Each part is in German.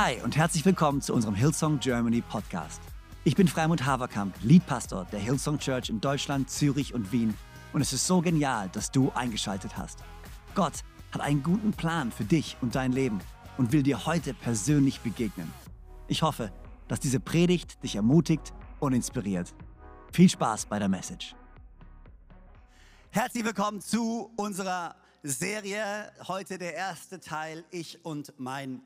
Hi und herzlich willkommen zu unserem Hillsong Germany Podcast. Ich bin Freimund Haverkamp, Leadpastor der Hillsong Church in Deutschland, Zürich und Wien und es ist so genial, dass du eingeschaltet hast. Gott hat einen guten Plan für dich und dein Leben und will dir heute persönlich begegnen. Ich hoffe, dass diese Predigt dich ermutigt und inspiriert. Viel Spaß bei der Message. Herzlich willkommen zu unserer Serie. Heute der erste Teil, ich und mein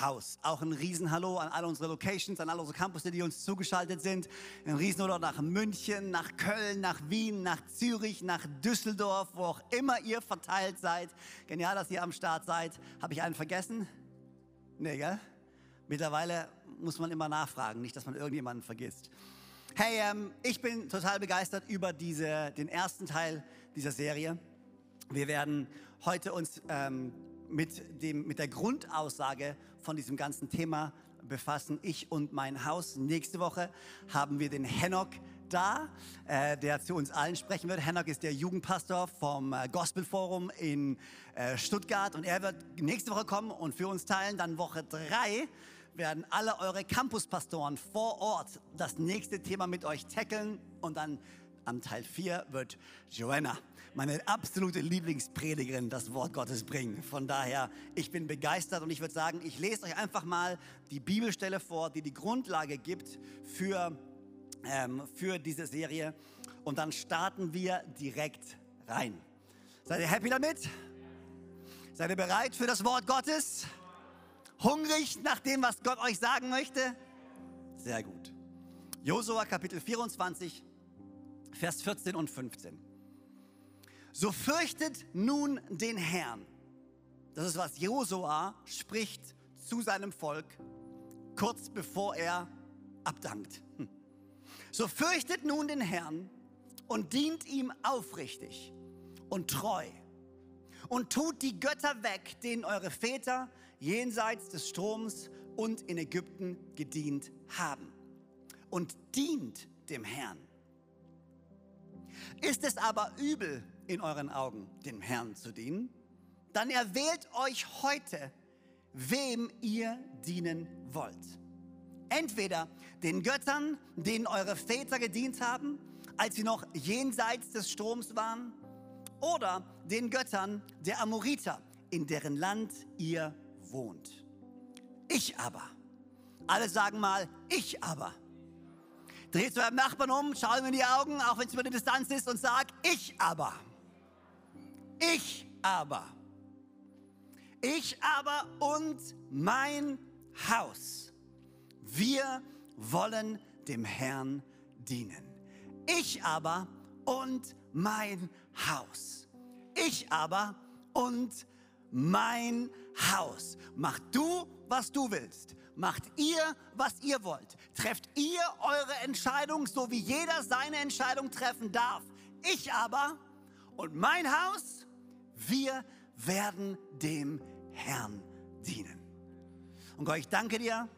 Haus. Auch ein Riesenhallo an alle unsere Locations, an alle unsere Campus, die uns zugeschaltet sind. Ein Riesenhallo nach München, nach Köln, nach Wien, nach Zürich, nach Düsseldorf, wo auch immer ihr verteilt seid. Genial, dass ihr am Start seid. Habe ich einen vergessen? Nee, gell? Mittlerweile muss man immer nachfragen, nicht, dass man irgendjemanden vergisst. Hey, ähm, ich bin total begeistert über diese, den ersten Teil dieser Serie. Wir werden heute uns ähm, mit, dem, mit der Grundaussage von diesem ganzen Thema befassen, ich und mein Haus. Nächste Woche haben wir den Henok da, äh, der zu uns allen sprechen wird. Henok ist der Jugendpastor vom äh, Gospelforum in äh, Stuttgart und er wird nächste Woche kommen und für uns teilen. Dann Woche drei werden alle eure Campuspastoren vor Ort das nächste Thema mit euch tackeln und dann am Teil 4 wird Joanna, meine absolute Lieblingspredigerin, das Wort Gottes bringen. Von daher, ich bin begeistert und ich würde sagen, ich lese euch einfach mal die Bibelstelle vor, die die Grundlage gibt für, ähm, für diese Serie. Und dann starten wir direkt rein. Seid ihr happy damit? Seid ihr bereit für das Wort Gottes? Hungrig nach dem, was Gott euch sagen möchte? Sehr gut. Josua Kapitel 24, Vers 14 und 15. So fürchtet nun den Herrn. Das ist, was Josua spricht zu seinem Volk, kurz bevor er abdankt. Hm. So fürchtet nun den Herrn und dient ihm aufrichtig und treu und tut die Götter weg, denen eure Väter jenseits des Stroms und in Ägypten gedient haben. Und dient dem Herrn. Ist es aber übel in euren Augen, dem Herrn zu dienen, dann erwählt euch heute, wem ihr dienen wollt. Entweder den Göttern, denen eure Väter gedient haben, als sie noch jenseits des Stroms waren, oder den Göttern der Amoriter, in deren Land ihr wohnt. Ich aber, alle sagen mal, ich aber. Dreht zu eurem Nachbarn um, schau ihm in die Augen, auch wenn es über die Distanz ist, und sag, ich aber. Ich aber. Ich aber und mein Haus. Wir wollen dem Herrn dienen. Ich aber und mein Haus. Ich aber und mein Haus. Mach du, was du willst. Macht ihr, was ihr wollt. Trefft ihr eure Entscheidung, so wie jeder seine Entscheidung treffen darf. Ich aber und mein Haus, wir werden dem Herrn dienen. Und Gott, ich danke dir,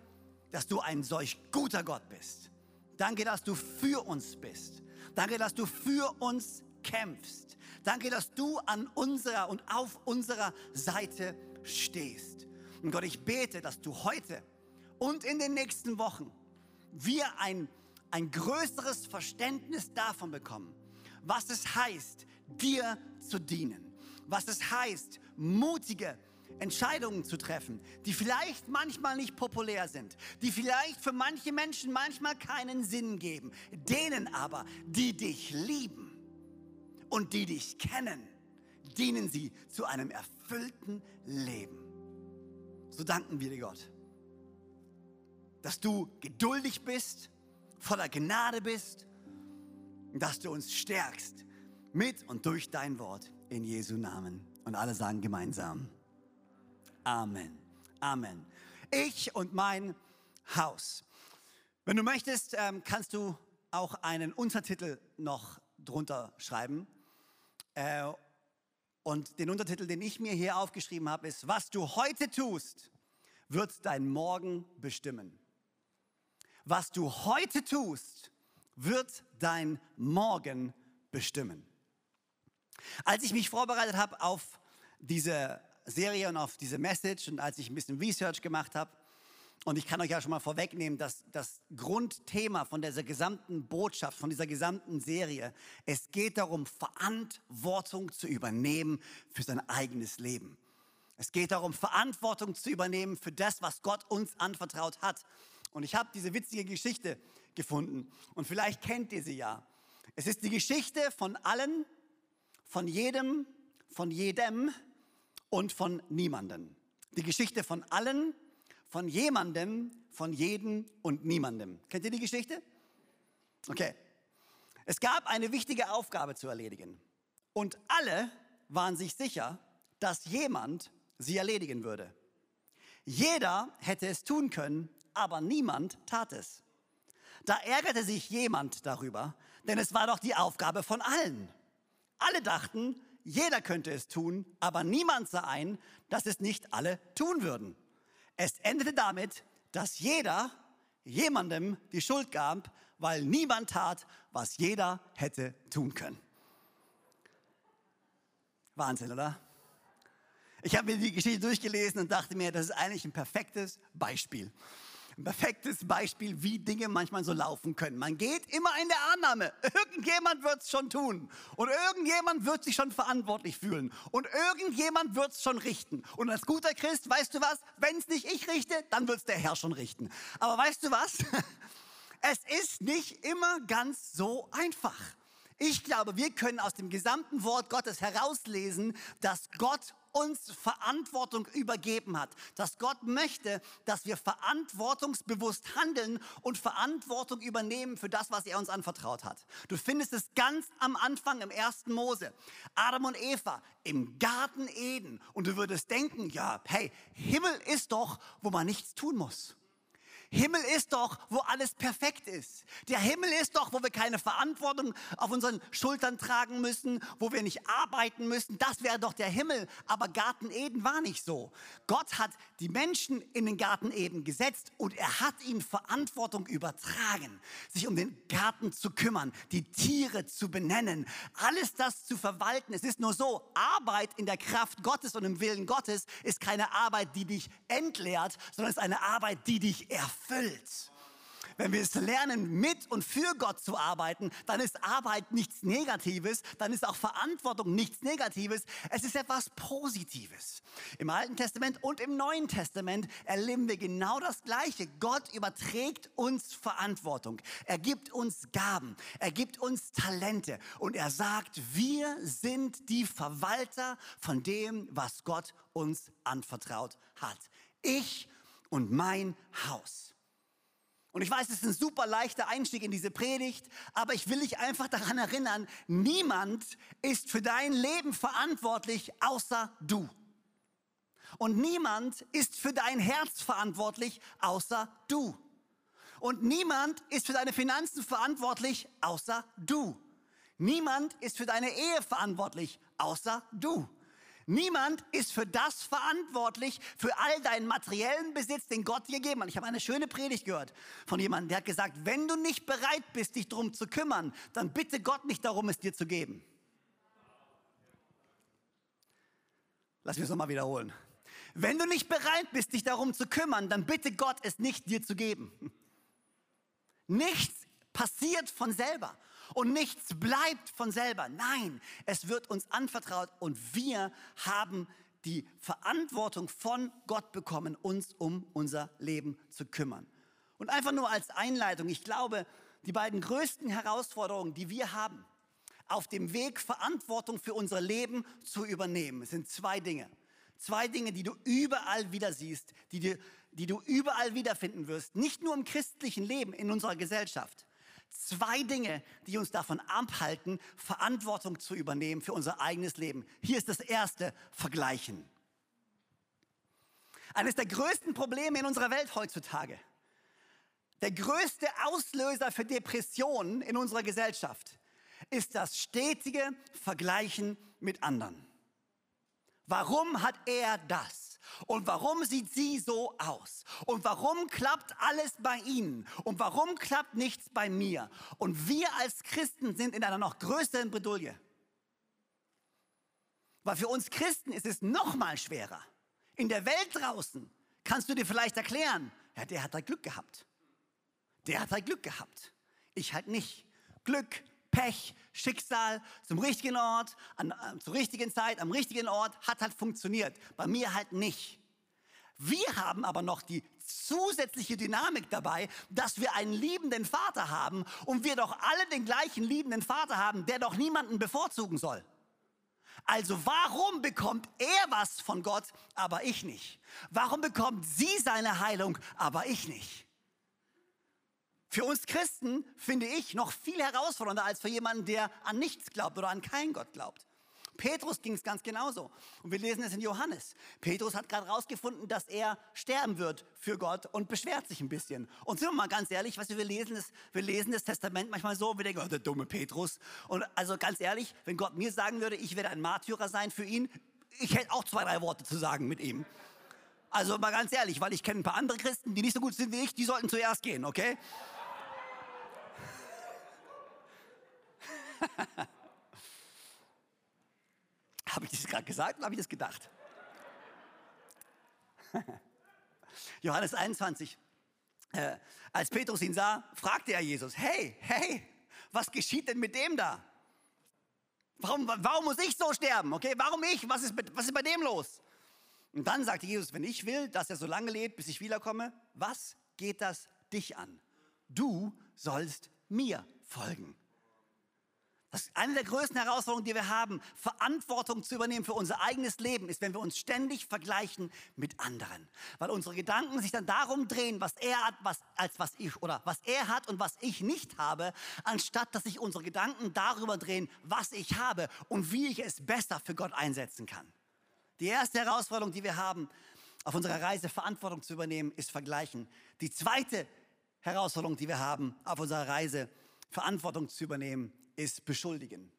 dass du ein solch guter Gott bist. Danke, dass du für uns bist. Danke, dass du für uns kämpfst. Danke, dass du an unserer und auf unserer Seite stehst. Und Gott, ich bete, dass du heute und in den nächsten Wochen wir ein, ein größeres Verständnis davon bekommen, was es heißt, dir zu dienen. Was es heißt, mutige Entscheidungen zu treffen, die vielleicht manchmal nicht populär sind, die vielleicht für manche Menschen manchmal keinen Sinn geben, denen aber, die dich lieben und die dich kennen, dienen sie zu einem erfüllten Leben. So danken wir dir, Gott, dass du geduldig bist, voller Gnade bist und dass du uns stärkst mit und durch dein Wort in Jesu Namen. Und alle sagen gemeinsam. Amen. Amen. Ich und mein Haus. Wenn du möchtest, ähm, kannst du auch einen Untertitel noch drunter schreiben. Äh, und den Untertitel, den ich mir hier aufgeschrieben habe, ist, was du heute tust, wird dein Morgen bestimmen. Was du heute tust, wird dein Morgen bestimmen. Als ich mich vorbereitet habe auf diese Serie und auf diese Message und als ich ein bisschen Research gemacht habe, Und ich kann euch ja schon mal vorwegnehmen, dass das Grundthema von dieser gesamten Botschaft, von dieser gesamten Serie, es geht darum, Verantwortung zu übernehmen für sein eigenes Leben. Es geht darum, Verantwortung zu übernehmen für das, was Gott uns anvertraut hat. Und ich habe diese witzige Geschichte gefunden und vielleicht kennt ihr sie ja. Es ist die Geschichte von allen, von jedem, von jedem und von niemandem. Die Geschichte von allen, von jemandem, von jedem und niemandem. Kennt ihr die Geschichte? Okay. Es gab eine wichtige Aufgabe zu erledigen. Und alle waren sich sicher, dass jemand sie erledigen würde. Jeder hätte es tun können, aber niemand tat es. Da ärgerte sich jemand darüber, denn es war doch die Aufgabe von allen. Alle dachten, jeder könnte es tun, aber niemand sah ein, dass es nicht alle tun würden. Es endete damit, dass jeder jemandem die Schuld gab, weil niemand tat, was jeder hätte tun können. Wahnsinn, oder? Ich habe mir die Geschichte durchgelesen und dachte mir, das ist eigentlich ein perfektes Beispiel ein perfektes Beispiel, wie Dinge manchmal so laufen können. Man geht immer in der Annahme, irgendjemand wird es schon tun und irgendjemand wird sich schon verantwortlich fühlen und irgendjemand wird es schon richten. Und als guter Christ, weißt du was, wenn es nicht ich richte, dann wird es der Herr schon richten. Aber weißt du was? Es ist nicht immer ganz so einfach. Ich glaube, wir können aus dem gesamten Wort Gottes herauslesen, dass Gott uns Verantwortung übergeben hat. Dass Gott möchte, dass wir verantwortungsbewusst handeln und Verantwortung übernehmen für das, was er uns anvertraut hat. Du findest es ganz am Anfang im ersten Mose. Adam und Eva im Garten Eden. Und du würdest denken, ja, hey, Himmel ist doch, wo man nichts tun muss. Himmel ist doch, wo alles perfekt ist. Der Himmel ist doch, wo wir keine Verantwortung auf unseren Schultern tragen müssen, wo wir nicht arbeiten müssen. Das wäre doch der Himmel. Aber Garten Eden war nicht so. Gott hat die Menschen in den Garten Eden gesetzt und er hat ihnen Verantwortung übertragen, sich um den Garten zu kümmern, die Tiere zu benennen, alles das zu verwalten. Es ist nur so, Arbeit in der Kraft Gottes und im Willen Gottes ist keine Arbeit, die dich entleert, sondern es ist eine Arbeit, die dich erfüllt erfüllt. Wenn wir es lernen, mit und für Gott zu arbeiten, dann ist Arbeit nichts Negatives, dann ist auch Verantwortung nichts Negatives. Es ist etwas Positives. Im Alten Testament und im Neuen Testament erleben wir genau das Gleiche. Gott überträgt uns Verantwortung. Er gibt uns Gaben. Er gibt uns Talente. Und er sagt, wir sind die Verwalter von dem, was Gott uns anvertraut hat. Ich und mein Haus. Und ich weiß, es ist ein super leichter Einstieg in diese Predigt, aber ich will dich einfach daran erinnern, niemand ist für dein Leben verantwortlich außer du. Und niemand ist für dein Herz verantwortlich außer du. Und niemand ist für deine Finanzen verantwortlich außer du. Niemand ist für deine Ehe verantwortlich außer du. Niemand ist für das verantwortlich, für all deinen materiellen Besitz, den Gott dir gegeben hat. Ich habe eine schöne Predigt gehört von jemandem, der hat gesagt, wenn du nicht bereit bist, dich darum zu kümmern, dann bitte Gott nicht darum, es dir zu geben. Lass mich es nochmal wiederholen. Wenn du nicht bereit bist, dich darum zu kümmern, dann bitte Gott, es nicht dir zu geben. Nichts passiert von selber. Und nichts bleibt von selber. Nein, es wird uns anvertraut und wir haben die Verantwortung von Gott bekommen, uns um unser Leben zu kümmern. Und einfach nur als Einleitung, ich glaube, die beiden größten Herausforderungen, die wir haben, auf dem Weg Verantwortung für unser Leben zu übernehmen, sind zwei Dinge. Zwei Dinge, die du überall wieder siehst, die, dir, die du überall wiederfinden wirst, nicht nur im christlichen Leben, in unserer Gesellschaft zwei Dinge, die uns davon abhalten, Verantwortung zu übernehmen für unser eigenes Leben. Hier ist das erste, Vergleichen. Eines der größten Probleme in unserer Welt heutzutage. Der größte Auslöser für Depressionen in unserer Gesellschaft ist das stetige Vergleichen mit anderen. Warum hat er das? Und warum sieht sie so aus? Und warum klappt alles bei ihnen? Und warum klappt nichts bei mir? Und wir als Christen sind in einer noch größeren Bredouille. Weil für uns Christen ist es noch mal schwerer. In der Welt draußen kannst du dir vielleicht erklären, Ja, der hat halt Glück gehabt. Der hat halt Glück gehabt. Ich halt nicht. Glück, Pech, Schicksal, zum richtigen Ort, an, äh, zur richtigen Zeit, am richtigen Ort, hat halt funktioniert. Bei mir halt nicht. Wir haben aber noch die zusätzliche Dynamik dabei, dass wir einen liebenden Vater haben und wir doch alle den gleichen liebenden Vater haben, der doch niemanden bevorzugen soll. Also warum bekommt er was von Gott, aber ich nicht? Warum bekommt sie seine Heilung, aber ich nicht? Für uns Christen finde ich noch viel herausfordernder als für jemanden, der an nichts glaubt oder an keinen Gott glaubt. Petrus ging es ganz genauso. Und wir lesen es in Johannes. Petrus hat gerade herausgefunden, dass er sterben wird für Gott und beschwert sich ein bisschen. Und sind wir mal ganz ehrlich, was wir lesen, ist, wir lesen das Testament manchmal so, wir denken, oh, der dumme Petrus. Und also ganz ehrlich, wenn Gott mir sagen würde, ich werde ein Märtyrer sein für ihn, ich hätte auch zwei, drei Worte zu sagen mit ihm. Also mal ganz ehrlich, weil ich kenne ein paar andere Christen, die nicht so gut sind wie ich, die sollten zuerst gehen, okay? Habe ich das gerade gesagt oder habe ich das gedacht? Johannes 21. Äh, als Petrus ihn sah, fragte er Jesus, hey, hey, was geschieht denn mit dem da? Warum, warum muss ich so sterben? Okay, warum ich? Was ist, was ist bei dem los? Und dann sagte Jesus, wenn ich will, dass er so lange lebt, bis ich wiederkomme, was geht das dich an? Du sollst mir folgen. Das ist eine der größten Herausforderungen, die wir haben, Verantwortung zu übernehmen für unser eigenes Leben, ist, wenn wir uns ständig vergleichen mit anderen. Weil unsere Gedanken sich dann darum drehen, was er hat, was, als was ich, oder was er hat und was ich nicht habe, anstatt dass sich unsere Gedanken darüber drehen, was ich habe und wie ich es besser für Gott einsetzen kann. Die erste Herausforderung, die wir haben, auf unserer Reise Verantwortung zu übernehmen, ist Vergleichen. Die zweite Herausforderung, die wir haben, auf unserer Reise Verantwortung zu übernehmen, ist beschuldigen.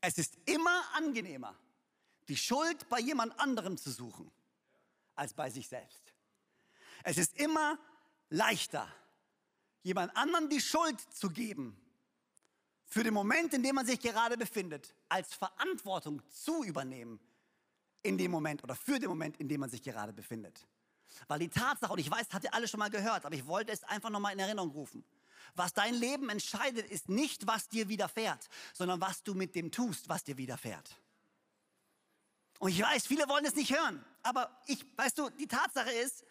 Es ist immer angenehmer, die Schuld bei jemand anderem zu suchen, als bei sich selbst. Es ist immer leichter, jemand anderen die Schuld zu geben für den Moment, in dem man sich gerade befindet, als Verantwortung zu übernehmen in dem Moment oder für den Moment, in dem man sich gerade befindet. Weil die Tatsache, und ich weiß, habt ihr alle schon mal gehört, aber ich wollte es einfach nochmal in Erinnerung rufen. Was dein Leben entscheidet, ist nicht, was dir widerfährt, sondern was du mit dem tust, was dir widerfährt. Und ich weiß, viele wollen es nicht hören, aber ich, weißt du, die Tatsache ist,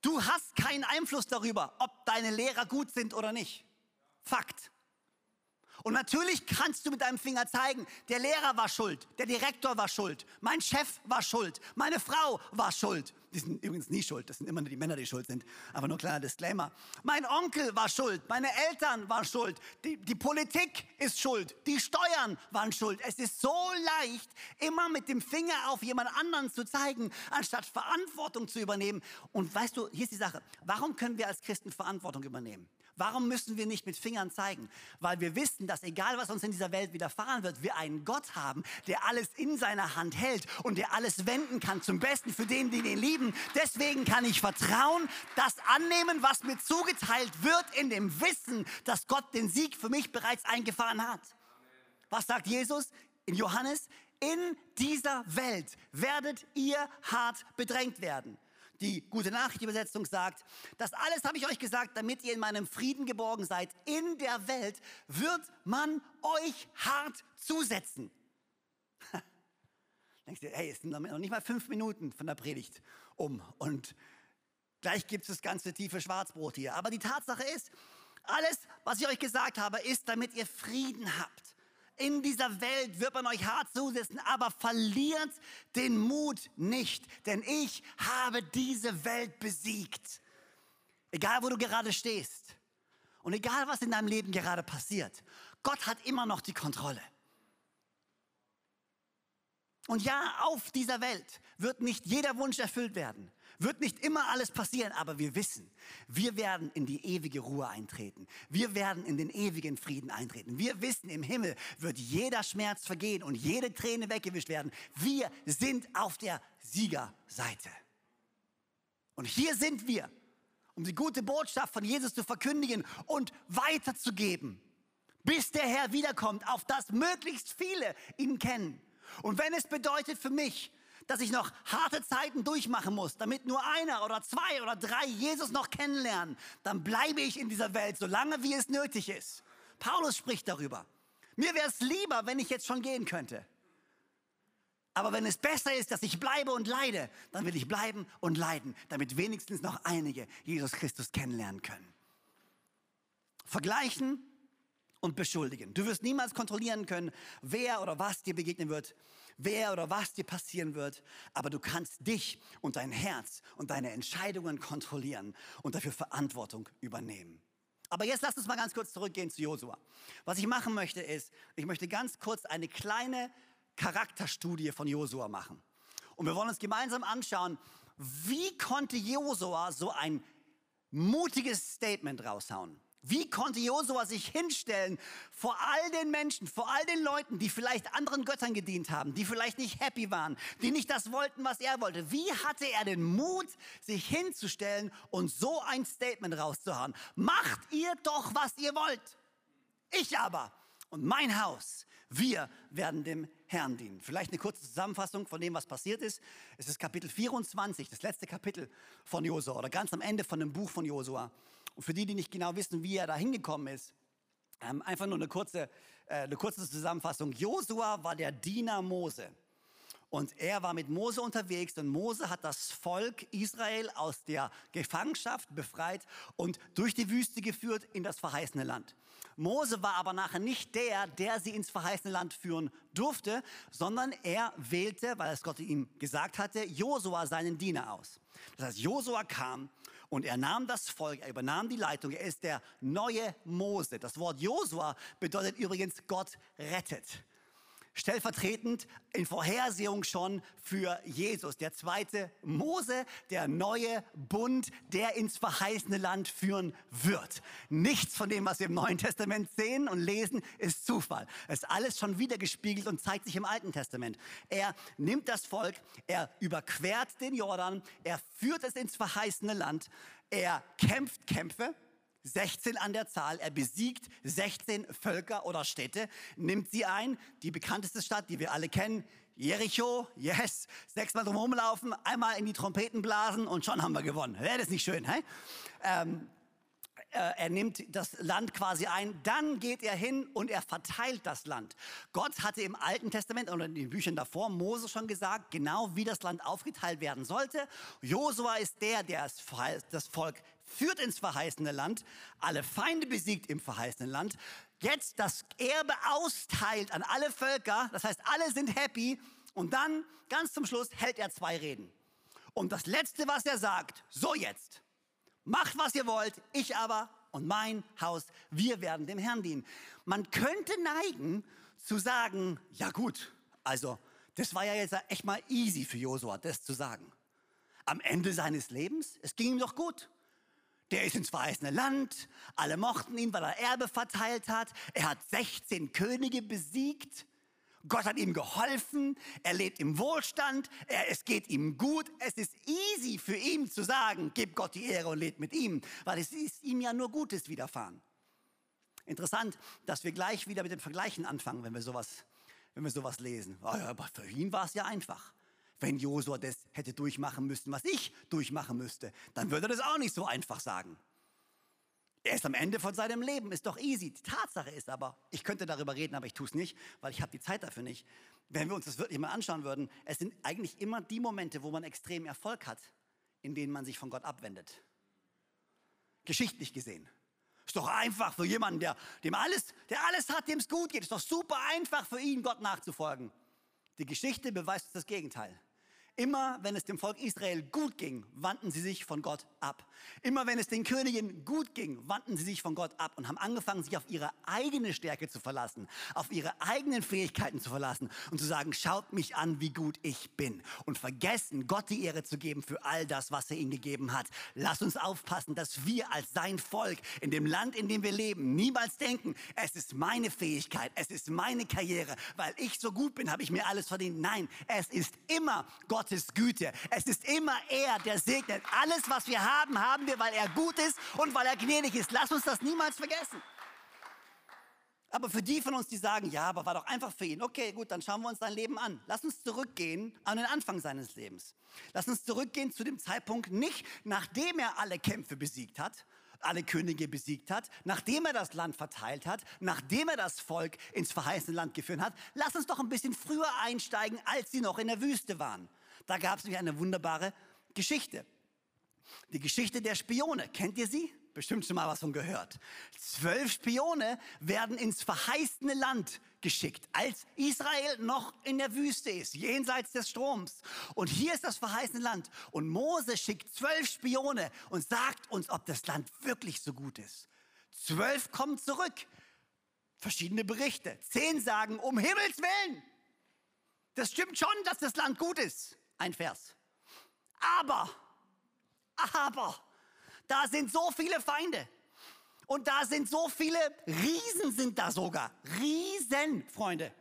du hast keinen Einfluss darüber, ob deine Lehrer gut sind oder nicht. Fakt. Und natürlich kannst du mit deinem Finger zeigen, der Lehrer war schuld, der Direktor war schuld, mein Chef war schuld, meine Frau war schuld. Die sind übrigens nie schuld, das sind immer nur die Männer, die schuld sind. Aber nur kleiner Disclaimer. Mein Onkel war schuld, meine Eltern waren schuld, die, die Politik ist schuld, die Steuern waren schuld. Es ist so leicht, immer mit dem Finger auf jemand anderen zu zeigen, anstatt Verantwortung zu übernehmen. Und weißt du, hier ist die Sache, warum können wir als Christen Verantwortung übernehmen? Warum müssen wir nicht mit Fingern zeigen? Weil wir wissen, dass egal was uns in dieser Welt widerfahren wird, wir einen Gott haben, der alles in seiner Hand hält und der alles wenden kann zum Besten für den, die ihn lieben. Deswegen kann ich vertrauen, das annehmen, was mir zugeteilt wird, in dem Wissen, dass Gott den Sieg für mich bereits eingefahren hat. Was sagt Jesus in Johannes? In dieser Welt werdet ihr hart bedrängt werden. Die gute Nachricht Übersetzung sagt, das alles habe ich euch gesagt, damit ihr in meinem Frieden geborgen seid. In der Welt wird man euch hart zusetzen. Denkst du, hey, es sind noch nicht mal fünf Minuten von der Predigt um und gleich gibt es das ganze tiefe Schwarzbrot hier. Aber die Tatsache ist, alles, was ich euch gesagt habe, ist, damit ihr Frieden habt. In dieser Welt wird man euch hart zusetzen, aber verliert den Mut nicht, denn ich habe diese Welt besiegt. Egal, wo du gerade stehst und egal, was in deinem Leben gerade passiert, Gott hat immer noch die Kontrolle. Und ja, auf dieser Welt wird nicht jeder Wunsch erfüllt werden. Wird nicht immer alles passieren, aber wir wissen, wir werden in die ewige Ruhe eintreten. Wir werden in den ewigen Frieden eintreten. Wir wissen, im Himmel wird jeder Schmerz vergehen und jede Träne weggewischt werden. Wir sind auf der Siegerseite. Und hier sind wir, um die gute Botschaft von Jesus zu verkündigen und weiterzugeben, bis der Herr wiederkommt, auf das möglichst viele ihn kennen. Und wenn es bedeutet für mich, dass ich noch harte Zeiten durchmachen muss, damit nur einer oder zwei oder drei Jesus noch kennenlernen, dann bleibe ich in dieser Welt, so lange wie es nötig ist. Paulus spricht darüber. Mir wäre es lieber, wenn ich jetzt schon gehen könnte. Aber wenn es besser ist, dass ich bleibe und leide, dann will ich bleiben und leiden, damit wenigstens noch einige Jesus Christus kennenlernen können. Vergleichen und beschuldigen. Du wirst niemals kontrollieren können, wer oder was dir begegnen wird, wer oder was dir passieren wird, aber du kannst dich und dein Herz und deine Entscheidungen kontrollieren und dafür Verantwortung übernehmen. Aber jetzt lass uns mal ganz kurz zurückgehen zu Josua. Was ich machen möchte ist, ich möchte ganz kurz eine kleine Charakterstudie von Josua machen. Und wir wollen uns gemeinsam anschauen, wie konnte Josua so ein mutiges Statement raushauen? Wie konnte Josua sich hinstellen vor all den Menschen, vor all den Leuten, die vielleicht anderen Göttern gedient haben, die vielleicht nicht happy waren, die nicht das wollten, was er wollte? Wie hatte er den Mut, sich hinzustellen und so ein Statement rauszuhauen? Macht ihr doch, was ihr wollt. Ich aber und mein Haus, wir werden dem Herrn dienen. Vielleicht eine kurze Zusammenfassung von dem, was passiert ist. Es ist Kapitel 24, das letzte Kapitel von Josua oder ganz am Ende von dem Buch von Josua. Und für die, die nicht genau wissen, wie er da hingekommen ist, ähm, einfach nur eine kurze, äh, eine kurze Zusammenfassung. Josua war der Diener Mose. Und er war mit Mose unterwegs und Mose hat das Volk Israel aus der Gefangenschaft befreit und durch die Wüste geführt in das verheißene Land. Mose war aber nachher nicht der, der sie ins verheißene Land führen durfte, sondern er wählte, weil es Gott ihm gesagt hatte, Josua seinen Diener aus. Das heißt, Josua kam und er nahm das Volk, er übernahm die Leitung, er ist der neue Mose. Das Wort Josua bedeutet übrigens Gott rettet stellvertretend in Vorhersehung schon für Jesus, der zweite Mose, der neue Bund, der ins verheißene Land führen wird. Nichts von dem, was wir im Neuen Testament sehen und lesen, ist Zufall. Es ist alles schon wieder gespiegelt und zeigt sich im Alten Testament. Er nimmt das Volk, er überquert den Jordan, er führt es ins verheißene Land, er kämpft Kämpfe, 16 an der Zahl. Er besiegt 16 Völker oder Städte, nimmt sie ein. Die bekannteste Stadt, die wir alle kennen, Jericho, yes, sechsmal drum rumlaufen, einmal in die Trompeten blasen und schon haben wir gewonnen. Wäre das nicht schön, hä? Ähm, äh, er nimmt das Land quasi ein, dann geht er hin und er verteilt das Land. Gott hatte im Alten Testament oder in den Büchern davor Mose schon gesagt, genau wie das Land aufgeteilt werden sollte. Josua ist der, der das Volk führt ins verheißene Land, alle Feinde besiegt im verheißenen Land, jetzt das Erbe austeilt an alle Völker, das heißt, alle sind happy und dann ganz zum Schluss hält er zwei Reden. Und das Letzte, was er sagt, so jetzt, macht, was ihr wollt, ich aber und mein Haus, wir werden dem Herrn dienen. Man könnte neigen zu sagen, ja gut, also das war ja jetzt echt mal easy für Josua, das zu sagen. Am Ende seines Lebens, es ging ihm doch gut. Der ist ins verheißene Land. Alle mochten ihn, weil er Erbe verteilt hat. Er hat 16 Könige besiegt. Gott hat ihm geholfen. Er lebt im Wohlstand. Er, es geht ihm gut. Es ist easy für ihn zu sagen, gib Gott die Ehre und lebt mit ihm, weil es ist ihm ja nur Gutes widerfahren. Interessant, dass wir gleich wieder mit den Vergleichen anfangen, wenn wir sowas, wenn wir sowas lesen. Aber für ihn war es ja einfach. Wenn Josua das hätte durchmachen müssen, was ich durchmachen müsste, dann würde er das auch nicht so einfach sagen. Er ist am Ende von seinem Leben, ist doch easy. Die Tatsache ist aber, ich könnte darüber reden, aber ich tue es nicht, weil ich habe die Zeit dafür nicht. Wenn wir uns das wirklich mal anschauen würden, es sind eigentlich immer die Momente, wo man extrem Erfolg hat, in denen man sich von Gott abwendet. Geschichtlich gesehen. Ist doch einfach für jemanden, der, dem alles, der alles hat, dem es gut geht. Ist doch super einfach für ihn, Gott nachzufolgen. Die Geschichte beweist das Gegenteil. Immer wenn es dem Volk Israel gut ging, wandten sie sich von Gott ab. Immer wenn es den Königen gut ging, wandten sie sich von Gott ab und haben angefangen, sich auf ihre eigene Stärke zu verlassen, auf ihre eigenen Fähigkeiten zu verlassen und zu sagen, schaut mich an, wie gut ich bin. Und vergessen, Gott die Ehre zu geben für all das, was er ihnen gegeben hat. Lass uns aufpassen, dass wir als sein Volk in dem Land, in dem wir leben, niemals denken, es ist meine Fähigkeit, es ist meine Karriere, weil ich so gut bin, habe ich mir alles verdient. Nein, es ist immer Gott Gottes Güte. Es ist immer er, der segnet. Alles, was wir haben, haben wir, weil er gut ist und weil er gnädig ist. Lass uns das niemals vergessen. Aber für die von uns, die sagen, ja, aber war doch einfach für ihn. Okay, gut, dann schauen wir uns sein Leben an. Lass uns zurückgehen an den Anfang seines Lebens. Lass uns zurückgehen zu dem Zeitpunkt, nicht nachdem er alle Kämpfe besiegt hat, alle Könige besiegt hat, nachdem er das Land verteilt hat, nachdem er das Volk ins verheißene Land geführt hat. Lass uns doch ein bisschen früher einsteigen, als sie noch in der Wüste waren. Da gab es nämlich eine wunderbare Geschichte. Die Geschichte der Spione. Kennt ihr sie? Bestimmt schon mal was von gehört. Zwölf Spione werden ins verheißene Land geschickt, als Israel noch in der Wüste ist, jenseits des Stroms. Und hier ist das verheißene Land. Und Mose schickt zwölf Spione und sagt uns, ob das Land wirklich so gut ist. Zwölf kommen zurück. Verschiedene Berichte. Zehn sagen, um Himmels Willen. Das stimmt schon, dass das Land gut ist. Ein Vers. Aber, aber, da sind so viele Feinde. Und da sind so viele Riesen sind da sogar. Riesen, Freunde.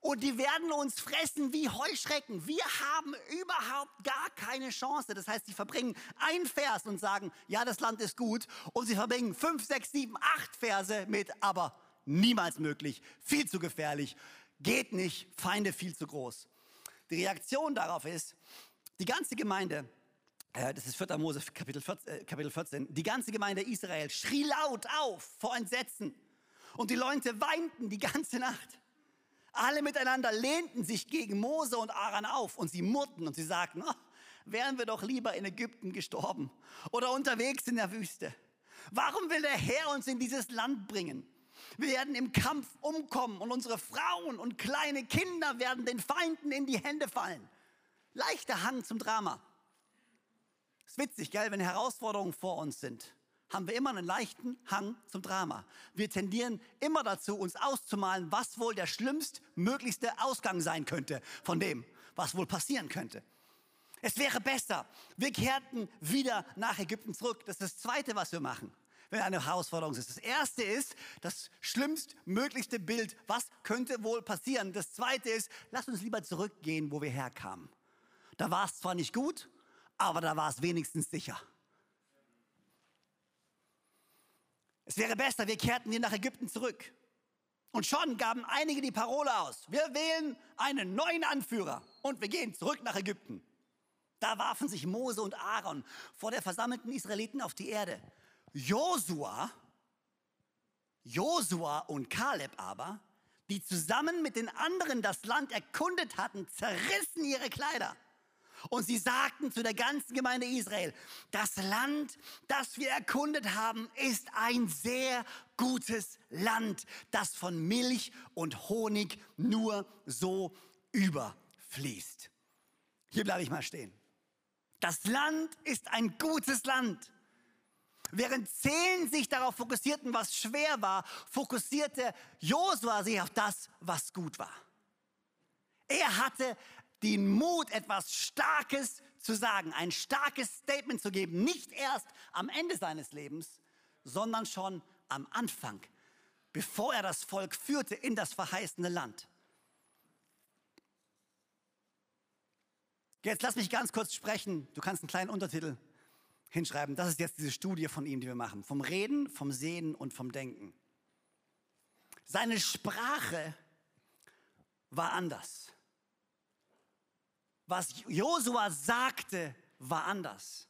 Und die werden uns fressen wie Heuschrecken. Wir haben überhaupt gar keine Chance. Das heißt, sie verbringen ein Vers und sagen, ja, das Land ist gut. Und sie verbringen fünf, sechs, sieben, acht Verse mit, aber niemals möglich, viel zu gefährlich, geht nicht, Feinde viel zu groß. Die Reaktion darauf ist, die ganze Gemeinde das ist 4. Mose Kapitel 14, äh, Kapitel 14, die ganze Gemeinde Israel schrie laut auf vor Entsetzen und die Leute weinten die ganze Nacht. Alle miteinander lehnten sich gegen Mose und Aaron auf und sie murrten und sie sagten, oh, wären wir doch lieber in Ägypten gestorben oder unterwegs in der Wüste. Warum will der Herr uns in dieses Land bringen? Wir werden im Kampf umkommen und unsere Frauen und kleine Kinder werden den Feinden in die Hände fallen. Leichter Hang zum Drama. Ist witzig, gell? Wenn Herausforderungen vor uns sind, haben wir immer einen leichten Hang zum Drama. Wir tendieren immer dazu, uns auszumalen, was wohl der schlimmstmöglichste Ausgang sein könnte von dem, was wohl passieren könnte. Es wäre besser, wir kehrten wieder nach Ägypten zurück. Das ist das Zweite, was wir machen, wenn eine Herausforderung ist. Das Erste ist das schlimmstmöglichste Bild. Was könnte wohl passieren? Das Zweite ist, lass uns lieber zurückgehen, wo wir herkamen. Da war es zwar nicht gut, aber da war es wenigstens sicher. Es wäre besser, wir kehrten hier nach Ägypten zurück. Und schon gaben einige die Parole aus. Wir wählen einen neuen Anführer und wir gehen zurück nach Ägypten. Da warfen sich Mose und Aaron vor der versammelten Israeliten auf die Erde. Josua, Josua und Kaleb aber, die zusammen mit den anderen das Land erkundet hatten, zerrissen ihre Kleider und sie sagten zu der ganzen Gemeinde Israel, das Land, das wir erkundet haben, ist ein sehr gutes Land, das von Milch und Honig nur so überfließt. Hier bleibe ich mal stehen. Das Land ist ein gutes Land. Während zehn sich darauf fokussierten, was schwer war, fokussierte Josua sich auf das, was gut war. Er hatte den Mut, etwas Starkes zu sagen, ein starkes Statement zu geben, nicht erst am Ende seines Lebens, sondern schon am Anfang, bevor er das Volk führte in das verheißene Land. Jetzt lass mich ganz kurz sprechen. Du kannst einen kleinen Untertitel hinschreiben. Das ist jetzt diese Studie von ihm, die wir machen. Vom Reden, vom Sehen und vom Denken. Seine Sprache war anders. Was Josua sagte, war anders.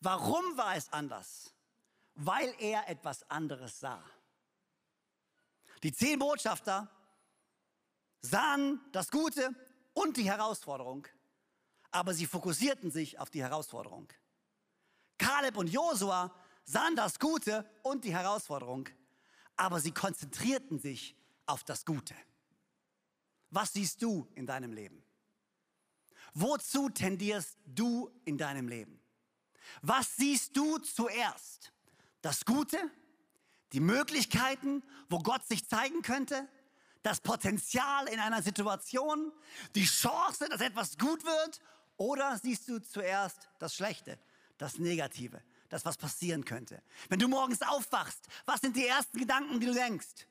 Warum war es anders? Weil er etwas anderes sah. Die zehn Botschafter sahen das Gute und die Herausforderung, aber sie fokussierten sich auf die Herausforderung. Kaleb und Josua sahen das Gute und die Herausforderung, aber sie konzentrierten sich auf das Gute. Was siehst du in deinem Leben? Wozu tendierst du in deinem Leben? Was siehst du zuerst? Das Gute? Die Möglichkeiten, wo Gott sich zeigen könnte? Das Potenzial in einer Situation? Die Chance, dass etwas gut wird? Oder siehst du zuerst das Schlechte, das Negative, das, was passieren könnte? Wenn du morgens aufwachst, was sind die ersten Gedanken, die du denkst?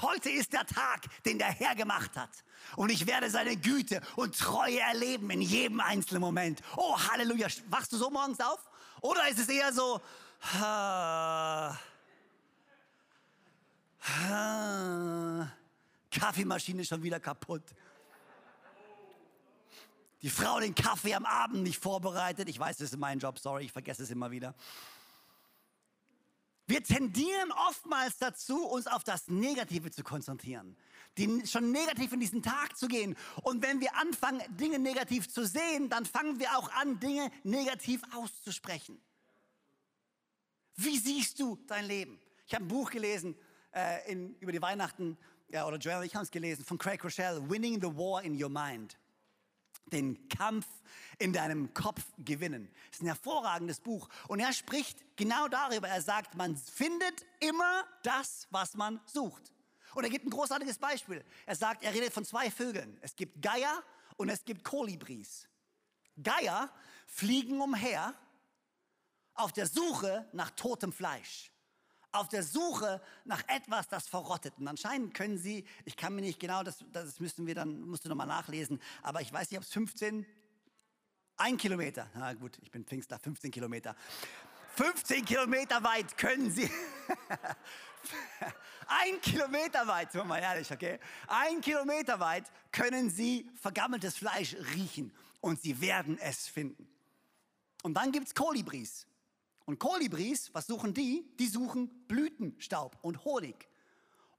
Heute ist der Tag, den der Herr gemacht hat. Und ich werde seine Güte und Treue erleben in jedem einzelnen Moment. Oh, Halleluja. Wachst du so morgens auf? Oder ist es eher so, ha, Kaffeemaschine ist schon wieder kaputt. Die Frau den Kaffee am Abend nicht vorbereitet. Ich weiß, das ist mein Job, sorry, ich vergesse es immer wieder. Wir tendieren oftmals dazu, uns auf das Negative zu konzentrieren, die, schon negativ in diesen Tag zu gehen. Und wenn wir anfangen, Dinge negativ zu sehen, dann fangen wir auch an, Dinge negativ auszusprechen. Wie siehst du dein Leben? Ich habe ein Buch gelesen äh, in, über die Weihnachten, ja, oder Joel, ich habe es gelesen, von Craig Rochelle, Winning the War in Your Mind den Kampf in deinem Kopf gewinnen. Das ist ein hervorragendes Buch. Und er spricht genau darüber. Er sagt, man findet immer das, was man sucht. Und er gibt ein großartiges Beispiel. Er sagt, er redet von zwei Vögeln. Es gibt Geier und es gibt Kolibris. Geier fliegen umher auf der Suche nach totem Fleisch auf der Suche nach etwas, das verrottet. Und anscheinend können sie, ich kann mir nicht genau, das, das müssten wir dann, musst du nochmal nachlesen, aber ich weiß nicht, ob es 15, ein Kilometer, na gut, ich bin Pfingster, 15 Kilometer. 15 Kilometer weit können sie, ein Kilometer weit, sind wir mal ehrlich, okay? Ein Kilometer weit können sie vergammeltes Fleisch riechen und sie werden es finden. Und dann gibt es Kolibris. Und Kolibris, was suchen die? Die suchen Blütenstaub und Honig.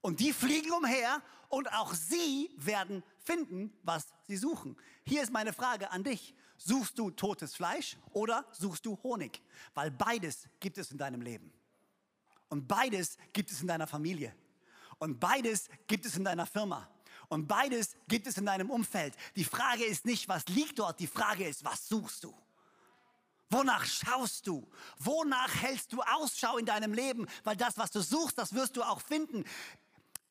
Und die fliegen umher und auch sie werden finden, was sie suchen. Hier ist meine Frage an dich. Suchst du totes Fleisch oder suchst du Honig? Weil beides gibt es in deinem Leben. Und beides gibt es in deiner Familie. Und beides gibt es in deiner Firma. Und beides gibt es in deinem Umfeld. Die Frage ist nicht, was liegt dort, die Frage ist, was suchst du? Wonach schaust du? Wonach hältst du Ausschau in deinem Leben? Weil das, was du suchst, das wirst du auch finden.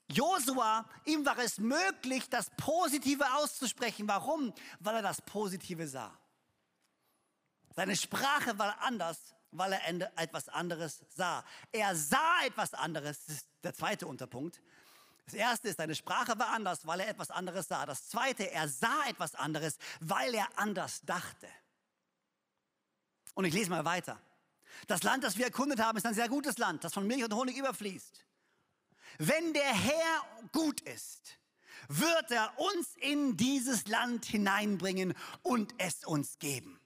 Josua, ihm war es möglich, das Positive auszusprechen. Warum? Weil er das Positive sah. Seine Sprache war anders, weil er etwas anderes sah. Er sah etwas anderes. Das ist der zweite Unterpunkt. Das erste ist, seine Sprache war anders, weil er etwas anderes sah. Das zweite, er sah etwas anderes, weil er anders dachte. Und ich lese mal weiter. Das Land, das wir erkundet haben, ist ein sehr gutes Land, das von Milch und Honig überfließt. Wenn der Herr gut ist, wird er uns in dieses Land hineinbringen und es uns geben.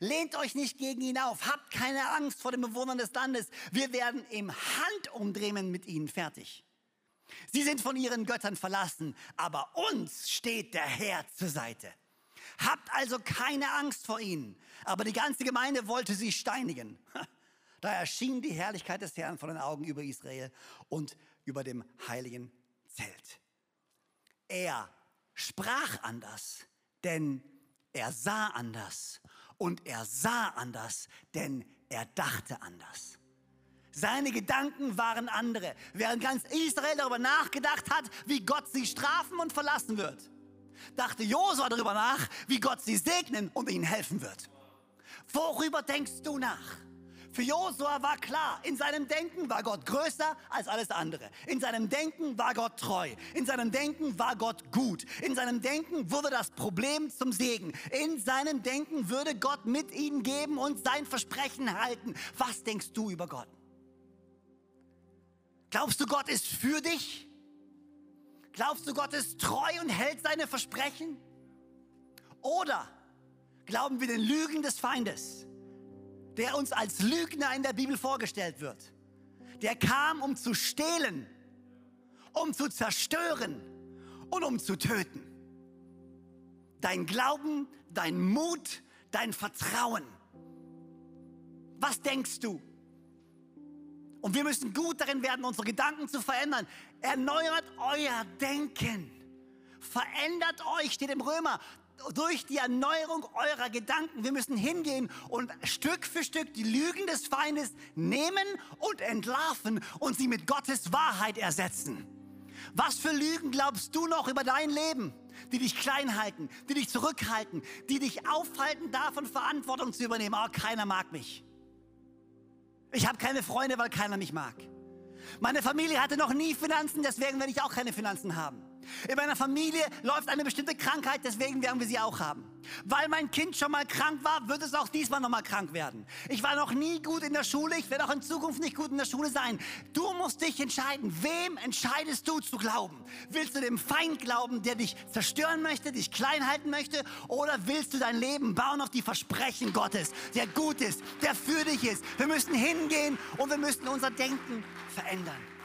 Lehnt euch nicht gegen ihn auf, habt keine Angst vor den Bewohnern des Landes. Wir werden im Handumdrehen mit ihnen fertig. Sie sind von ihren Göttern verlassen, aber uns steht der Herr zur Seite. Habt also keine Angst vor ihnen. Aber die ganze Gemeinde wollte sie steinigen. Da erschien die Herrlichkeit des Herrn vor den Augen über Israel und über dem heiligen Zelt. Er sprach anders, denn er sah anders. Und er sah anders, denn er dachte anders. Seine Gedanken waren andere, während ganz Israel darüber nachgedacht hat, wie Gott sie strafen und verlassen wird dachte Josua darüber nach, wie Gott sie segnen und ihnen helfen wird. Worüber denkst du nach? Für Josua war klar, in seinem Denken war Gott größer als alles andere. In seinem Denken war Gott treu. In seinem Denken war Gott gut. In seinem Denken wurde das Problem zum Segen. In seinem Denken würde Gott mit ihnen geben und sein Versprechen halten. Was denkst du über Gott? Glaubst du, Gott ist für dich? Glaubst du, Gott ist treu und hält seine Versprechen? Oder glauben wir den Lügen des Feindes, der uns als Lügner in der Bibel vorgestellt wird? Der kam, um zu stehlen, um zu zerstören und um zu töten. Dein Glauben, dein Mut, dein Vertrauen. Was denkst du? Und wir müssen gut darin werden, unsere Gedanken zu verändern. Erneuert euer Denken. Verändert euch, steht im Römer, durch die Erneuerung eurer Gedanken. Wir müssen hingehen und Stück für Stück die Lügen des Feindes nehmen und entlarven und sie mit Gottes Wahrheit ersetzen. Was für Lügen glaubst du noch über dein Leben, die dich klein halten, die dich zurückhalten, die dich aufhalten, davon Verantwortung zu übernehmen? Oh, keiner mag mich. Ich habe keine Freunde, weil keiner mich mag. Meine Familie hatte noch nie Finanzen, deswegen werde ich auch keine Finanzen haben. In meiner Familie läuft eine bestimmte Krankheit, deswegen werden wir sie auch haben. Weil mein Kind schon mal krank war, wird es auch diesmal noch mal krank werden. Ich war noch nie gut in der Schule, ich werde auch in Zukunft nicht gut in der Schule sein. Du musst dich entscheiden, wem entscheidest du zu glauben? Willst du dem Feind glauben, der dich zerstören möchte, dich klein halten möchte? Oder willst du dein Leben bauen auf die Versprechen Gottes, der gut ist, der für dich ist? Wir müssen hingehen und wir müssen unser Denken verändern.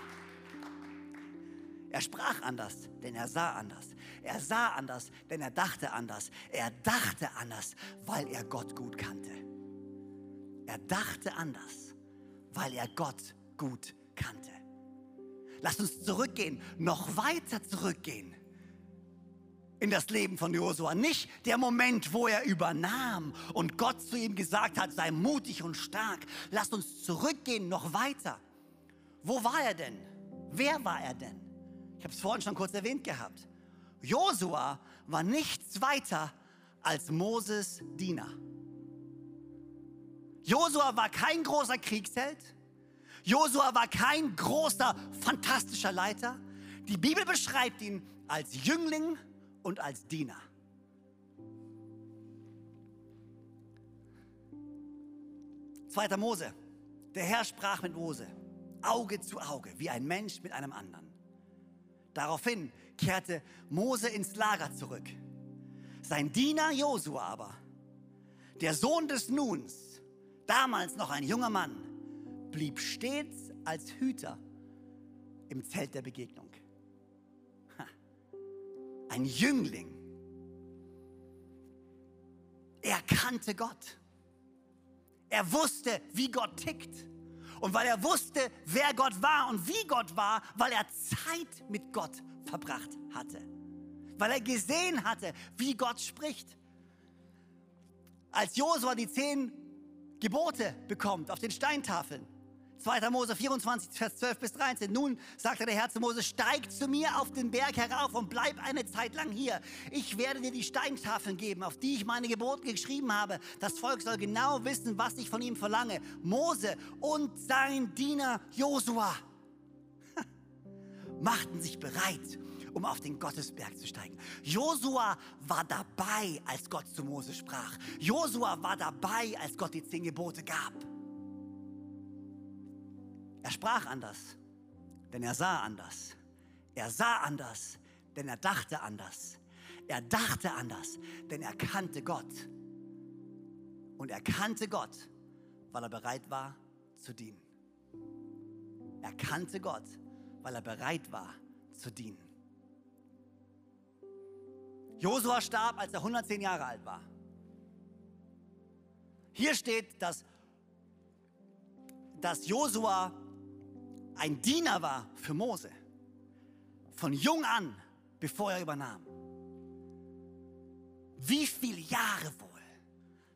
Er sprach anders, denn er sah anders. Er sah anders, denn er dachte anders. Er dachte anders, weil er Gott gut kannte. Er dachte anders, weil er Gott gut kannte. Lass uns zurückgehen, noch weiter zurückgehen in das Leben von Josua. Nicht der Moment, wo er übernahm und Gott zu ihm gesagt hat, sei mutig und stark. Lass uns zurückgehen, noch weiter. Wo war er denn? Wer war er denn? Ich habe es vorhin schon kurz erwähnt gehabt. Josua war nichts weiter als Moses Diener. Josua war kein großer Kriegsheld. Josua war kein großer, fantastischer Leiter. Die Bibel beschreibt ihn als Jüngling und als Diener. Zweiter Mose. Der Herr sprach mit Mose, Auge zu Auge, wie ein Mensch mit einem anderen. Daraufhin kehrte Mose ins Lager zurück. Sein Diener Josua aber, der Sohn des Nuns, damals noch ein junger Mann, blieb stets als Hüter im Zelt der Begegnung. Ein Jüngling. Er kannte Gott. Er wusste, wie Gott tickt. Und weil er wusste, wer Gott war und wie Gott war, weil er Zeit mit Gott verbracht hatte. Weil er gesehen hatte, wie Gott spricht. Als Josua die zehn Gebote bekommt auf den Steintafeln, 2. Mose 24, Vers 12 bis 13. Nun sagte der Herr zu Mose, steig zu mir auf den Berg herauf und bleib eine Zeit lang hier. Ich werde dir die Steintafeln geben, auf die ich meine Gebote geschrieben habe. Das Volk soll genau wissen, was ich von ihm verlange. Mose und sein Diener Josua machten sich bereit, um auf den Gottesberg zu steigen. Josua war dabei, als Gott zu Mose sprach. Josua war dabei, als Gott die zehn Gebote gab. Er sprach anders, denn er sah anders. Er sah anders, denn er dachte anders. Er dachte anders, denn er kannte Gott. Und er kannte Gott, weil er bereit war zu dienen. Er kannte Gott, weil er bereit war zu dienen. Josua starb, als er 110 Jahre alt war. Hier steht, dass, dass Josua ein Diener war für Mose. Von jung an, bevor er übernahm. Wie viele Jahre wohl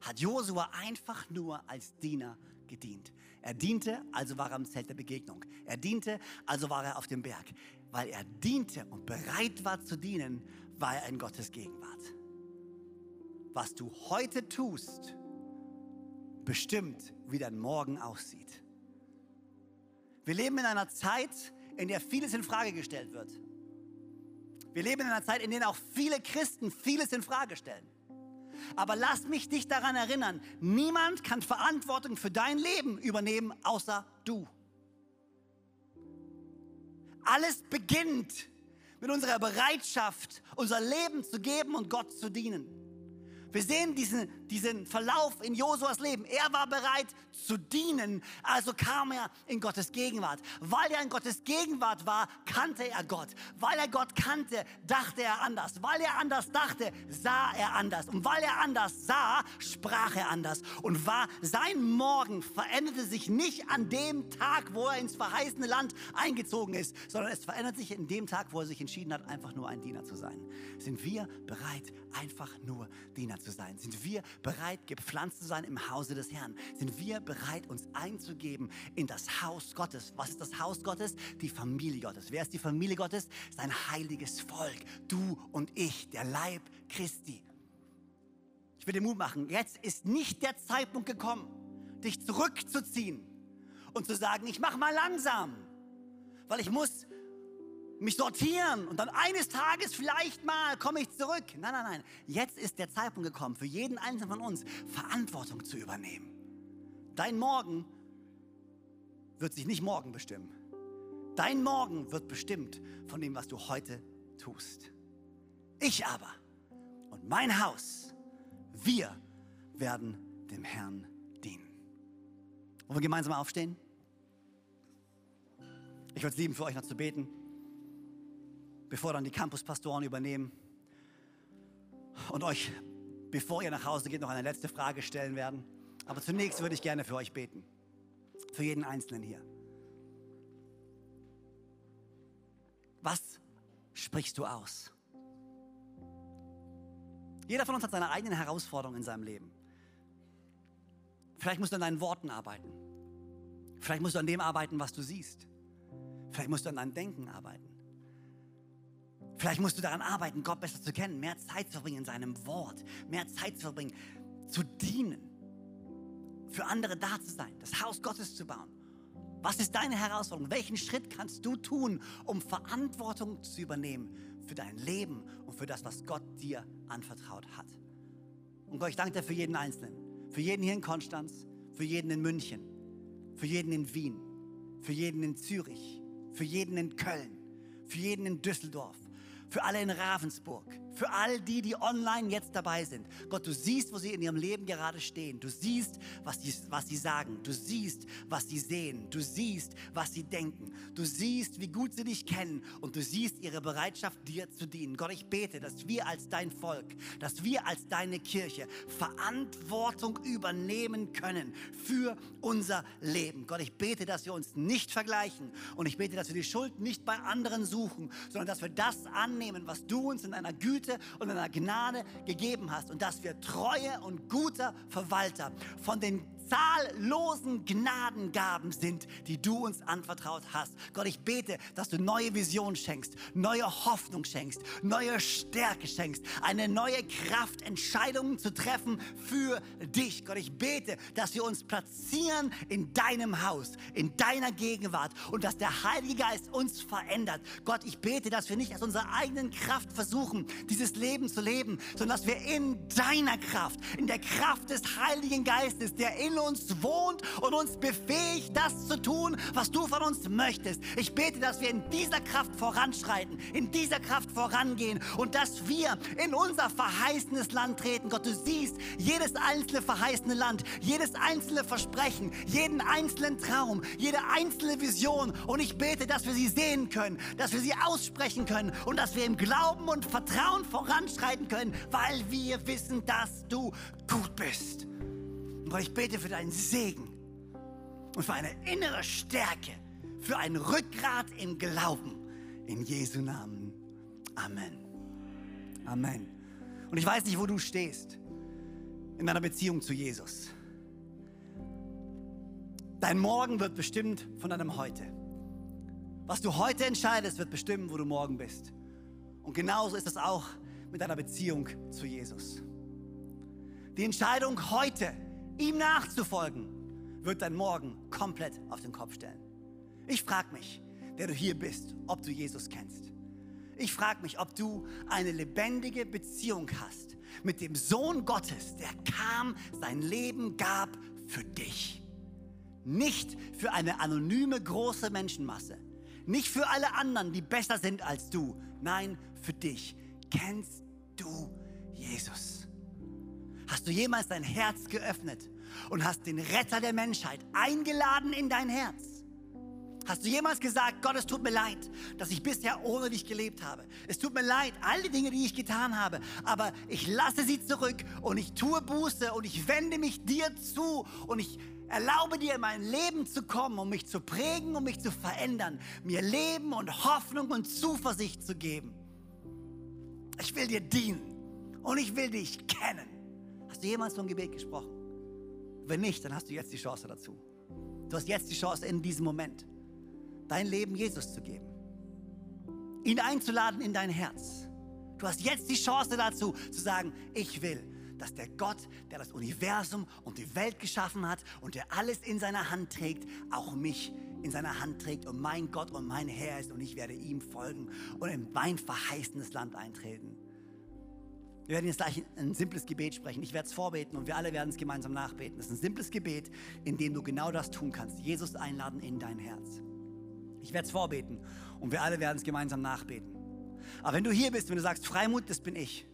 hat Josua einfach nur als Diener gedient? Er diente, also war er am Zelt der Begegnung. Er diente, also war er auf dem Berg. Weil er diente und bereit war zu dienen, war er in Gottes Gegenwart. Was du heute tust, bestimmt, wie dein Morgen aussieht. Wir leben in einer Zeit, in der vieles in Frage gestellt wird. Wir leben in einer Zeit, in der auch viele Christen vieles in Frage stellen. Aber lass mich dich daran erinnern, niemand kann Verantwortung für dein Leben übernehmen, außer du. Alles beginnt mit unserer Bereitschaft, unser Leben zu geben und Gott zu dienen. Wir sehen diesen, diesen Verlauf in Josuas Leben. Er war bereit zu dienen, also kam er in Gottes Gegenwart. Weil er in Gottes Gegenwart war, kannte er Gott. Weil er Gott kannte, dachte er anders. Weil er anders dachte, sah er anders. Und weil er anders sah, sprach er anders. Und war sein Morgen veränderte sich nicht an dem Tag, wo er ins verheißene Land eingezogen ist, sondern es verändert sich in dem Tag, wo er sich entschieden hat, einfach nur ein Diener zu sein. Sind wir bereit, einfach nur Diener zu sein? Sind wir bereit, gepflanzt zu sein im Hause des Herrn? Sind wir bereit, uns einzugeben in das Haus Gottes? Was ist das Haus Gottes? Die Familie Gottes. Wer ist die Familie Gottes? Sein heiliges Volk. Du und ich, der Leib Christi. Ich will dir Mut machen. Jetzt ist nicht der Zeitpunkt gekommen, dich zurückzuziehen und zu sagen, ich mache mal langsam, weil ich muss mich sortieren und dann eines Tages vielleicht mal komme ich zurück. Nein, nein, nein. Jetzt ist der Zeitpunkt gekommen, für jeden einzelnen von uns Verantwortung zu übernehmen. Dein Morgen wird sich nicht morgen bestimmen. Dein Morgen wird bestimmt von dem, was du heute tust. Ich aber und mein Haus, wir werden dem Herrn dienen. Wollen wir gemeinsam aufstehen? Ich würde es lieben, für euch noch zu beten, bevor dann die Campuspastoren übernehmen und euch, bevor ihr nach Hause geht, noch eine letzte Frage stellen werden. Aber zunächst würde ich gerne für euch beten. Für jeden Einzelnen hier. Was sprichst du aus? Jeder von uns hat seine eigenen Herausforderungen in seinem Leben. Vielleicht musst du an deinen Worten arbeiten. Vielleicht musst du an dem arbeiten, was du siehst. Vielleicht musst du an deinem Denken arbeiten. Vielleicht musst du daran arbeiten, Gott besser zu kennen, mehr Zeit zu verbringen in seinem Wort, mehr Zeit zu verbringen, zu dienen, für andere da zu sein, das Haus Gottes zu bauen. Was ist deine Herausforderung? Welchen Schritt kannst du tun, um Verantwortung zu übernehmen für dein Leben und für das, was Gott dir anvertraut hat? Und Gott, ich danke dir für jeden Einzelnen. Für jeden hier in Konstanz, für jeden in München, für jeden in Wien, für jeden in Zürich, für jeden in Köln, für jeden in Düsseldorf, für alle in Ravensburg, für all die, die online jetzt dabei sind. Gott, du siehst, wo sie in ihrem Leben gerade stehen. Du siehst, was, die, was sie sagen. Du siehst, was sie sehen. Du siehst, was sie denken. Du siehst, wie gut sie dich kennen. Und du siehst ihre Bereitschaft, dir zu dienen. Gott, ich bete, dass wir als dein Volk, dass wir als deine Kirche Verantwortung übernehmen können für unser Leben. Gott, ich bete, dass wir uns nicht vergleichen. Und ich bete, dass wir die Schuld nicht bei anderen suchen, sondern dass wir das annehmen, was du uns in deiner Güte Güte und deiner Gnade gegeben hast und dass wir treue und guter Verwalter von den zahllosen Gnadengaben sind, die du uns anvertraut hast. Gott, ich bete, dass du neue Vision schenkst, neue Hoffnung schenkst, neue Stärke schenkst, eine neue Kraft, Entscheidungen zu treffen für dich. Gott, ich bete, dass wir uns platzieren in deinem Haus, in deiner Gegenwart und dass der Heilige Geist uns verändert. Gott, ich bete, dass wir nicht aus unserer eigenen Kraft versuchen, dieses Leben zu leben, sondern dass wir in deiner Kraft, in der Kraft des Heiligen Geistes, der in uns wohnt und uns befähigt, das zu tun, was du von uns möchtest. Ich bete, dass wir in dieser Kraft voranschreiten, in dieser Kraft vorangehen und dass wir in unser verheißenes Land treten. Gott, du siehst jedes einzelne verheißene Land, jedes einzelne Versprechen, jeden einzelnen Traum, jede einzelne Vision. Und ich bete, dass wir sie sehen können, dass wir sie aussprechen können und dass wir im Glauben und Vertrauen voranschreiten können, weil wir wissen, dass du gut bist. Gott, ich bete für deinen Segen und für eine innere Stärke, für ein Rückgrat im Glauben. In Jesu Namen. Amen. Amen. Und ich weiß nicht, wo du stehst in deiner Beziehung zu Jesus. Dein Morgen wird bestimmt von deinem Heute. Was du heute entscheidest, wird bestimmen, wo du morgen bist. Und genauso ist es auch mit deiner Beziehung zu Jesus. Die Entscheidung heute ihm nachzufolgen, wird dein Morgen komplett auf den Kopf stellen. Ich frage mich, der du hier bist, ob du Jesus kennst. Ich frage mich, ob du eine lebendige Beziehung hast mit dem Sohn Gottes, der kam, sein Leben gab für dich. Nicht für eine anonyme große Menschenmasse. Nicht für alle anderen, die besser sind als du. Nein, für dich. Kennst du Jesus? Hast du jemals dein Herz geöffnet und hast den Retter der Menschheit eingeladen in dein Herz? Hast du jemals gesagt, Gott, es tut mir leid, dass ich bisher ohne dich gelebt habe? Es tut mir leid, all die Dinge, die ich getan habe, aber ich lasse sie zurück und ich tue Buße und ich wende mich dir zu und ich erlaube dir in mein Leben zu kommen, um mich zu prägen, um mich zu verändern, mir Leben und Hoffnung und Zuversicht zu geben. Ich will dir dienen und ich will dich kennen. Hast du jemals so ein Gebet gesprochen? Wenn nicht, dann hast du jetzt die Chance dazu. Du hast jetzt die Chance in diesem Moment, dein Leben Jesus zu geben. Ihn einzuladen in dein Herz. Du hast jetzt die Chance dazu, zu sagen, ich will, dass der Gott, der das Universum und die Welt geschaffen hat und der alles in seiner Hand trägt, auch mich in seiner Hand trägt und mein Gott und mein Herr ist und ich werde ihm folgen und in mein verheißenes Land eintreten. Wir werden jetzt gleich ein simples Gebet sprechen. Ich werde es vorbeten und wir alle werden es gemeinsam nachbeten. Es ist ein simples Gebet, in dem du genau das tun kannst. Jesus einladen in dein Herz. Ich werde es vorbeten und wir alle werden es gemeinsam nachbeten. Aber wenn du hier bist, wenn du sagst, Freimut, das bin ich,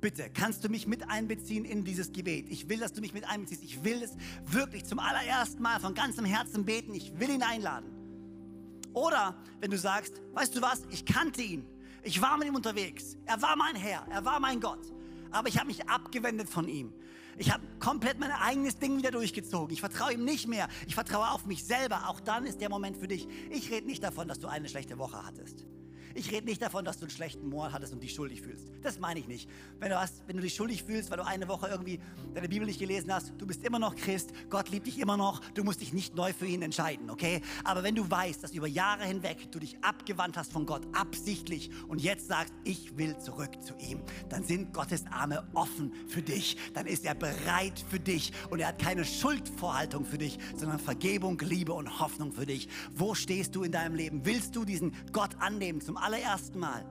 bitte, kannst du mich mit einbeziehen in dieses Gebet? Ich will, dass du mich mit einbeziehst. Ich will es wirklich zum allerersten Mal von ganzem Herzen beten. Ich will ihn einladen. Oder wenn du sagst, weißt du was, ich kannte ihn. Ich war mit ihm unterwegs. Er war mein Herr. Er war mein Gott. Aber ich habe mich abgewendet von ihm. Ich habe komplett mein eigenes Ding wieder durchgezogen. Ich vertraue ihm nicht mehr. Ich vertraue auf mich selber. Auch dann ist der Moment für dich. Ich rede nicht davon, dass du eine schlechte Woche hattest. Ich rede nicht davon, dass du einen schlechten Mord hattest und dich schuldig fühlst. Das meine ich nicht. Wenn du, hast, wenn du dich schuldig fühlst, weil du eine Woche irgendwie deine Bibel nicht gelesen hast, du bist immer noch Christ, Gott liebt dich immer noch, du musst dich nicht neu für ihn entscheiden, okay? Aber wenn du weißt, dass über Jahre hinweg du dich abgewandt hast von Gott, absichtlich, und jetzt sagst, ich will zurück zu ihm, dann sind Gottes Arme offen für dich. Dann ist er bereit für dich und er hat keine Schuldvorhaltung für dich, sondern Vergebung, Liebe und Hoffnung für dich. Wo stehst du in deinem Leben? Willst du diesen Gott annehmen zum allerersten Mal?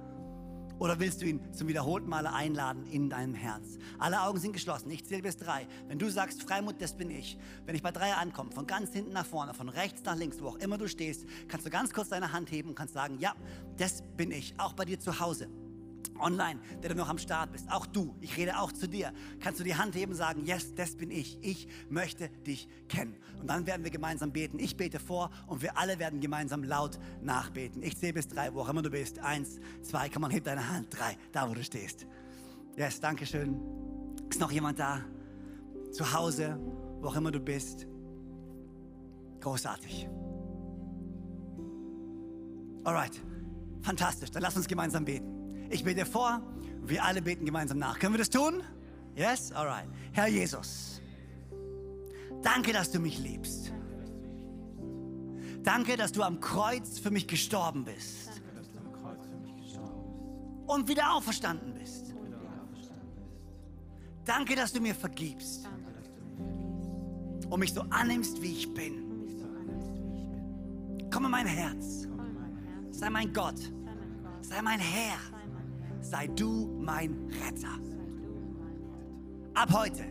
Oder willst du ihn zum wiederholten Male einladen in deinem Herz? Alle Augen sind geschlossen. Ich zähle bis drei. Wenn du sagst, Freimut, das bin ich. Wenn ich bei drei ankomme, von ganz hinten nach vorne, von rechts nach links, wo auch immer du stehst, kannst du ganz kurz deine Hand heben und kannst sagen, ja, das bin ich. Auch bei dir zu Hause online, der du noch am Start bist, auch du, ich rede auch zu dir, kannst du die Hand heben und sagen, yes, das bin ich, ich möchte dich kennen. Und dann werden wir gemeinsam beten. Ich bete vor und wir alle werden gemeinsam laut nachbeten. Ich zähle bis drei, wo auch immer du bist. Eins, zwei, komm mal, heb deine Hand. Drei, da wo du stehst. Yes, danke schön. Ist noch jemand da? Zu Hause, wo auch immer du bist. Großartig. Alright, fantastisch. Dann lass uns gemeinsam beten. Ich bete vor, wir alle beten gemeinsam nach. Können wir das tun? Yes? Alright. Herr Jesus, danke, dass du mich liebst. Danke, dass du am Kreuz für mich gestorben bist. Und wieder auferstanden bist. Danke, dass du mir vergibst. Und mich so annimmst, wie ich bin. Komm in mein Herz. Sei mein Gott. Sei mein Herr sei du mein Retter. Ab heute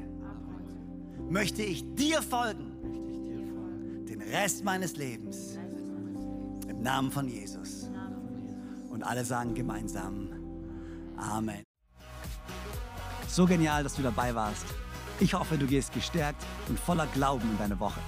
möchte ich dir folgen, den Rest meines Lebens, im Namen von Jesus. Und alle sagen gemeinsam Amen. So genial, dass du dabei warst. Ich hoffe, du gehst gestärkt und voller Glauben in deine Woche.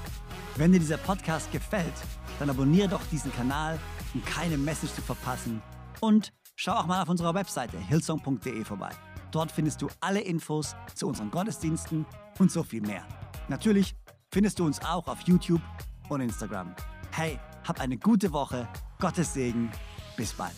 Wenn dir dieser Podcast gefällt, dann abonniere doch diesen Kanal, um keine Message zu verpassen und Schau auch mal auf unserer Webseite hillsong.de vorbei. Dort findest du alle Infos zu unseren Gottesdiensten und so viel mehr. Natürlich findest du uns auch auf YouTube und Instagram. Hey, hab eine gute Woche, Gottes Segen, bis bald.